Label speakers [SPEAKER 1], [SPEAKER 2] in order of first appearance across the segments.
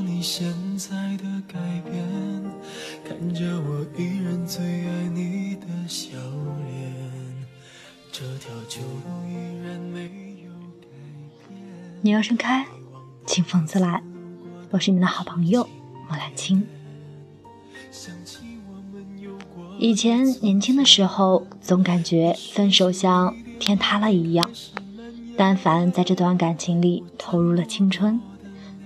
[SPEAKER 1] 你现在的改变，看着我依然最爱你的笑脸，这条旧路依然没有改变。
[SPEAKER 2] 你要盛开，清风自来。我是你的好朋友莫兰青。以前年轻的时候，总感觉分手像天塌了一样。但凡在这段感情里投入了青春，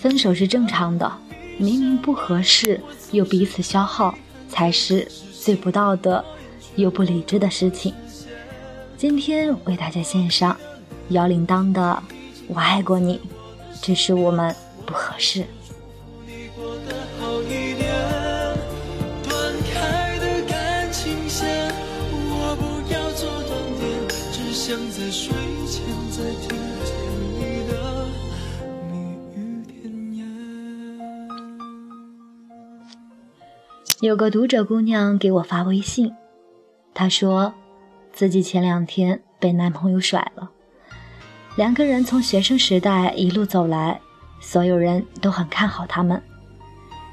[SPEAKER 2] 分手是正常的，明明不合适又彼此消耗，才是最不道德又不理智的事情。今天为大家献上姚铃铛的《我爱过你》，只是我们不合适。有个读者姑娘给我发微信，她说自己前两天被男朋友甩了。两个人从学生时代一路走来，所有人都很看好他们，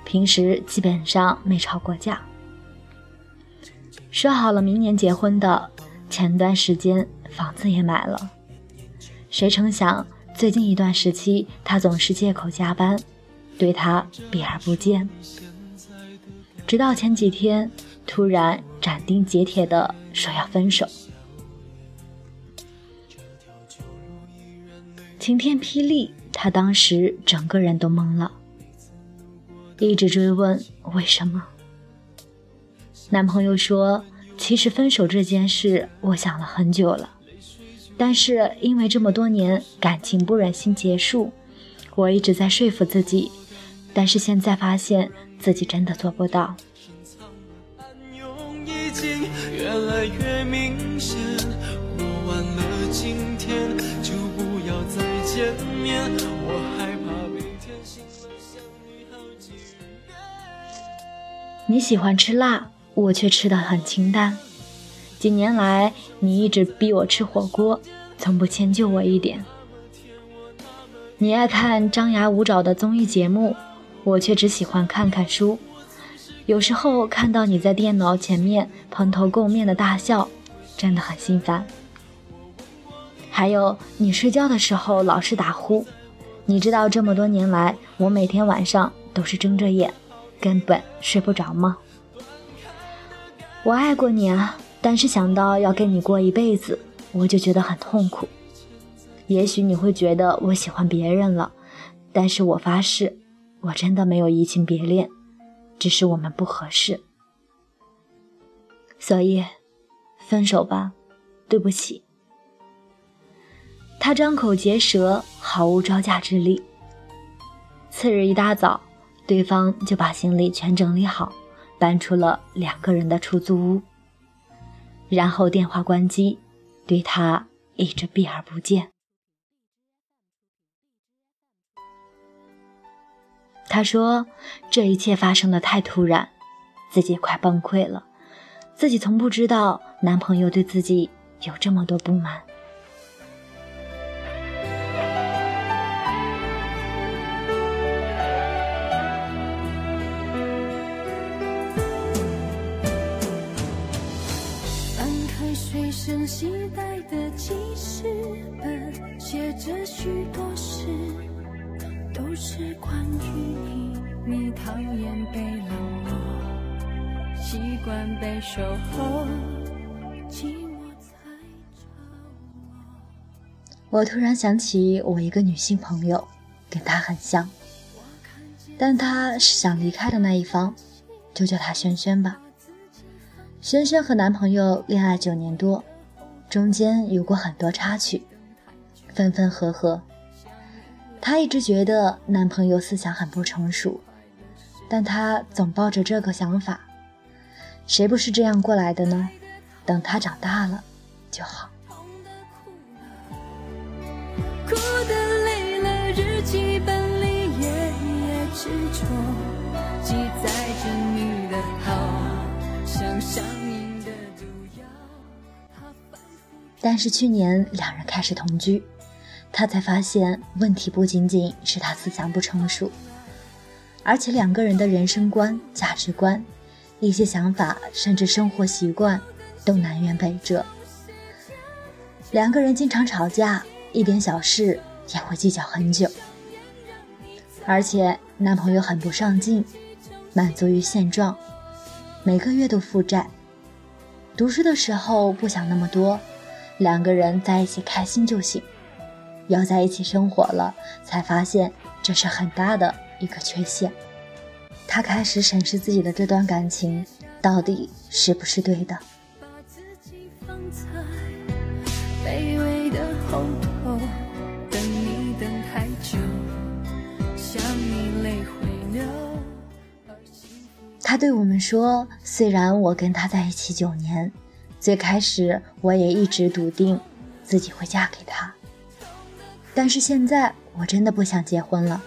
[SPEAKER 2] 平时基本上没吵过架。说好了明年结婚的，前段时间房子也买了，谁成想最近一段时期，他总是借口加班，对他避而不见。直到前几天，突然斩钉截铁的说要分手，晴天霹雳，他当时整个人都懵了，一直追问为什么。男朋友说：“其实分手这件事，我想了很久了，但是因为这么多年感情不忍心结束，我一直在说服自己，但是现在发现。”自己真的做不到。你喜欢吃辣，我却吃的很清淡。几年来，你一直逼我吃火锅，从不迁就我一点。你爱看张牙舞爪的综艺节目。我却只喜欢看看书，有时候看到你在电脑前面蓬头垢面的大笑，真的很心烦。还有你睡觉的时候老是打呼，你知道这么多年来我每天晚上都是睁着眼，根本睡不着吗？我爱过你啊，但是想到要跟你过一辈子，我就觉得很痛苦。也许你会觉得我喜欢别人了，但是我发誓。我真的没有移情别恋，只是我们不合适，所以分手吧，对不起。他张口结舌，毫无招架之力。次日一大早，对方就把行李全整理好，搬出了两个人的出租屋，然后电话关机，对他一直避而不见。他说：“这一切发生的太突然，自己快崩溃了。自己从不知道男朋友对自己有这么多不满。”
[SPEAKER 1] 讨厌被冷落，习惯被守候，寂寞才找
[SPEAKER 2] 我。我突然想起我一个女性朋友，跟她很像，但她是想离开的那一方，就叫她萱萱吧。萱萱和男朋友恋爱九年多，中间有过很多插曲，分分合合。她一直觉得男朋友思想很不成熟，但他总抱着这个想法：谁不是这样过来的呢？等他长大了就好。但是去年两人开始同居，他才发现问题不仅仅是他思想不成熟，而且两个人的人生观、价值观、一些想法，甚至生活习惯都南辕北辙。两个人经常吵架，一点小事也会计较很久。而且男朋友很不上进，满足于现状，每个月都负债。读书的时候不想那么多。两个人在一起开心就行，要在一起生活了，才发现这是很大的一个缺陷。他开始审视自己的这段感情，到底是不是对的？他对我们说：“虽然我跟他在一起九年。”最开始我也一直笃定自己会嫁给他，但是现在我真的不想结婚了。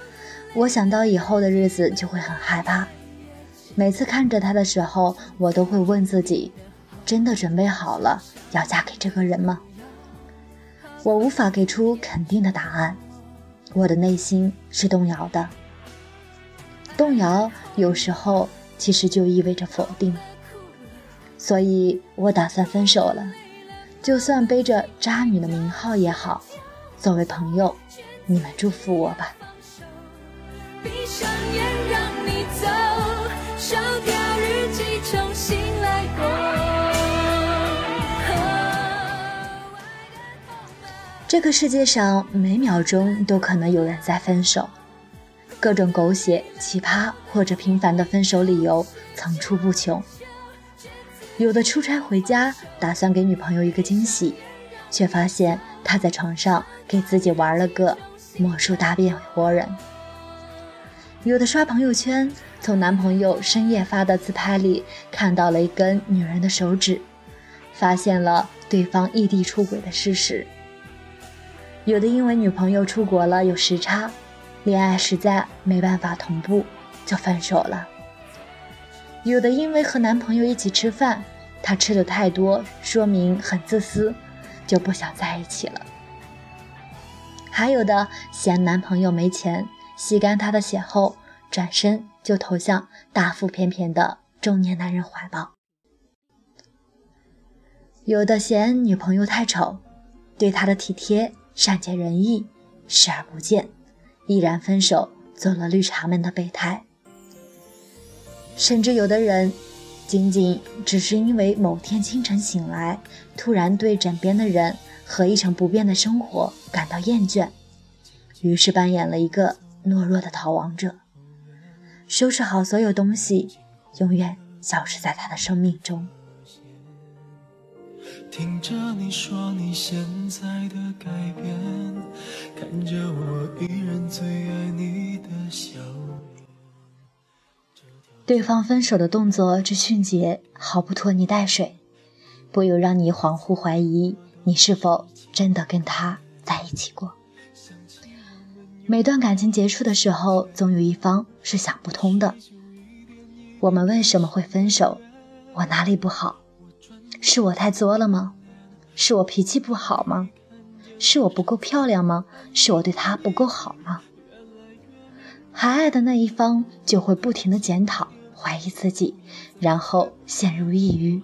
[SPEAKER 2] 我想到以后的日子就会很害怕。每次看着他的时候，我都会问自己：真的准备好了要嫁给这个人吗？我无法给出肯定的答案，我的内心是动摇的。动摇有时候其实就意味着否定。所以我打算分手了，就算背着渣女的名号也好。作为朋友，你们祝福我吧。这个世界上每秒钟都可能有人在分手，各种狗血、奇葩或者平凡的分手理由层出不穷。有的出差回家，打算给女朋友一个惊喜，却发现她在床上给自己玩了个魔术大变活人。有的刷朋友圈，从男朋友深夜发的自拍里看到了一根女人的手指，发现了对方异地出轨的事实。有的因为女朋友出国了有时差，恋爱实在没办法同步，就分手了。有的因为和男朋友一起吃饭，他吃的太多，说明很自私，就不想在一起了。还有的嫌男朋友没钱，吸干他的血后，转身就投向大腹便便的中年男人怀抱。有的嫌女朋友太丑，对他的体贴、善解人意视而不见，毅然分手，做了绿茶们的备胎。甚至有的人，仅仅只是因为某天清晨醒来，突然对枕边的人和一成不变的生活感到厌倦，于是扮演了一个懦弱的逃亡者，收拾好所有东西，永远消失在他的生命中。听着你说你现在的改变，看着我依然最爱你的笑。对方分手的动作之迅捷，毫不拖泥带水，不由让你恍惚怀疑你是否真的跟他在一起过。每段感情结束的时候，总有一方是想不通的：我们为什么会分手？我哪里不好？是我太作了吗？是我脾气不好吗？是我不够漂亮吗？是我对他不够好吗？还爱的那一方就会不停的检讨。怀疑自己，然后陷入抑郁。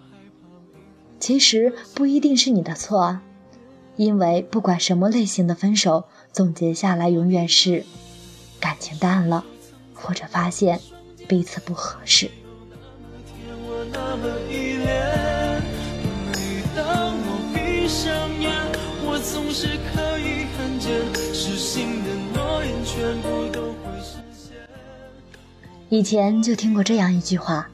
[SPEAKER 2] 其实不一定是你的错啊，因为不管什么类型的分手，总结下来永远是感情淡了，或者发现彼此不合适。以前就听过这样一句话：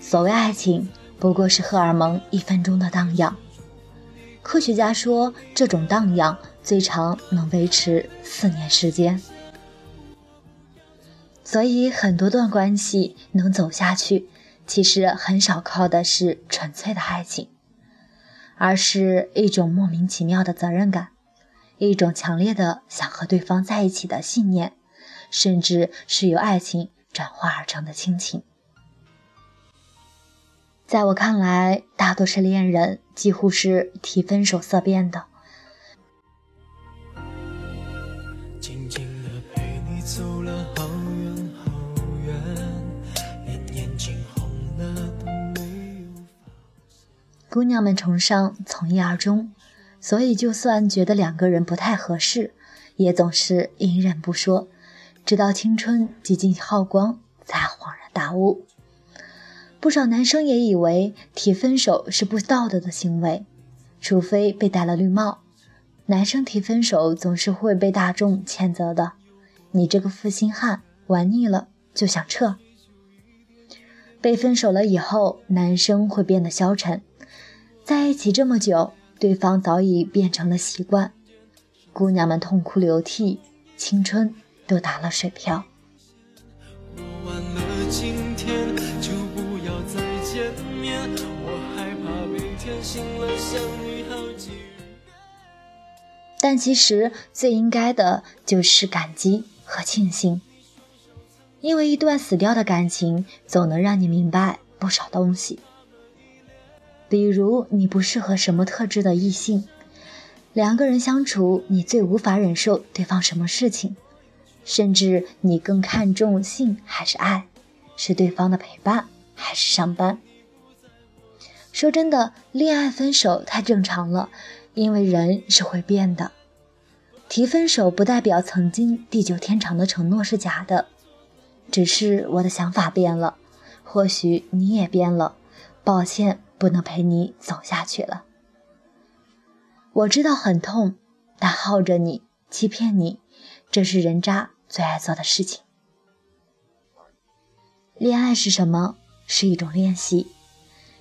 [SPEAKER 2] 所谓爱情，不过是荷尔蒙一分钟的荡漾。科学家说，这种荡漾最长能维持四年时间。所以很多段关系能走下去，其实很少靠的是纯粹的爱情，而是一种莫名其妙的责任感，一种强烈的想和对方在一起的信念，甚至是由爱情转化而成的亲情。在我看来，大多数恋人几乎是提分手色变的。姑娘们崇尚从一而终，所以就算觉得两个人不太合适，也总是隐忍不说，直到青春几近耗光，才恍然大悟。不少男生也以为提分手是不道德的行为，除非被戴了绿帽。男生提分手总是会被大众谴责的，你这个负心汉，玩腻了就想撤。被分手了以后，男生会变得消沉。在一起这么久，对方早已变成了习惯，姑娘们痛哭流涕，青春都打了水漂。但其实最应该的就是感激和庆幸，因为一段死掉的感情，总能让你明白不少东西。比如你不适合什么特质的异性，两个人相处，你最无法忍受对方什么事情，甚至你更看重性还是爱，是对方的陪伴还是上班？说真的，恋爱分手太正常了，因为人是会变的。提分手不代表曾经地久天长的承诺是假的，只是我的想法变了，或许你也变了。抱歉。不能陪你走下去了。我知道很痛，但耗着你，欺骗你，这是人渣最爱做的事情。恋爱是什么？是一种练习，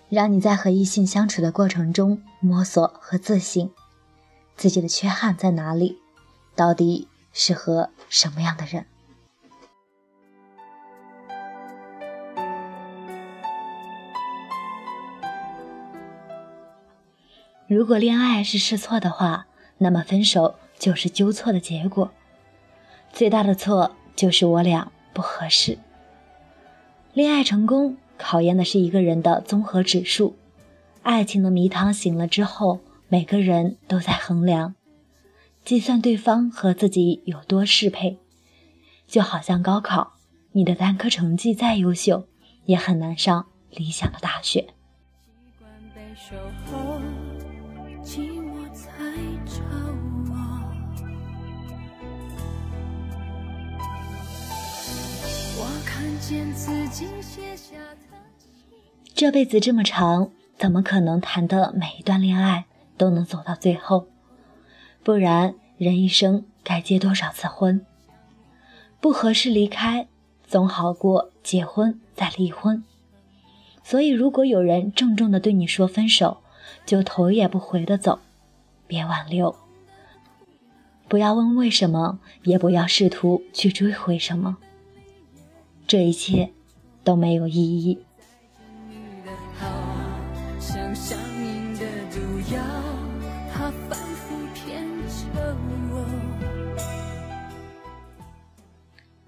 [SPEAKER 2] 让你在和异性相处的过程中摸索和自省，自己的缺憾在哪里，到底适合什么样的人。如果恋爱是试错的话，那么分手就是纠错的结果。最大的错就是我俩不合适。恋爱成功考验的是一个人的综合指数。爱情的迷汤醒了之后，每个人都在衡量、计算对方和自己有多适配。就好像高考，你的单科成绩再优秀，也很难上理想的大学。见自己写下这辈子这么长，怎么可能谈的每一段恋爱都能走到最后？不然人一生该结多少次婚？不合适离开，总好过结婚再离婚。所以，如果有人郑重的对你说分手，就头也不回的走，别挽留。不要问为什么，也不要试图去追回什么。这一切都没有意义。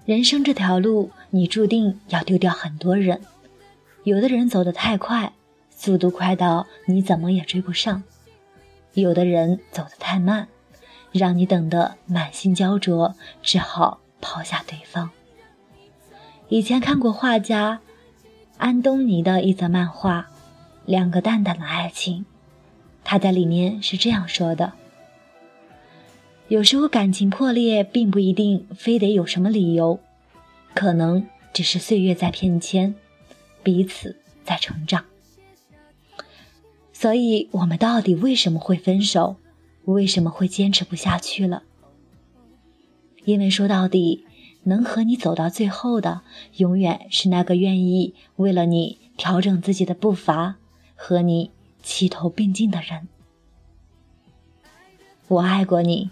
[SPEAKER 2] 人生这条路，你注定要丢掉很多人。有的人走得太快，速度快到你怎么也追不上；有的人走得太慢，让你等得满心焦灼，只好抛下对方。以前看过画家安东尼的一则漫画《两个淡淡的爱情》，他在里面是这样说的：有时候感情破裂，并不一定非得有什么理由，可能只是岁月在变迁，彼此在成长。所以，我们到底为什么会分手？为什么会坚持不下去了？因为说到底。能和你走到最后的，永远是那个愿意为了你调整自己的步伐，和你齐头并进的人。我爱过你，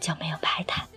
[SPEAKER 3] 就没有白谈。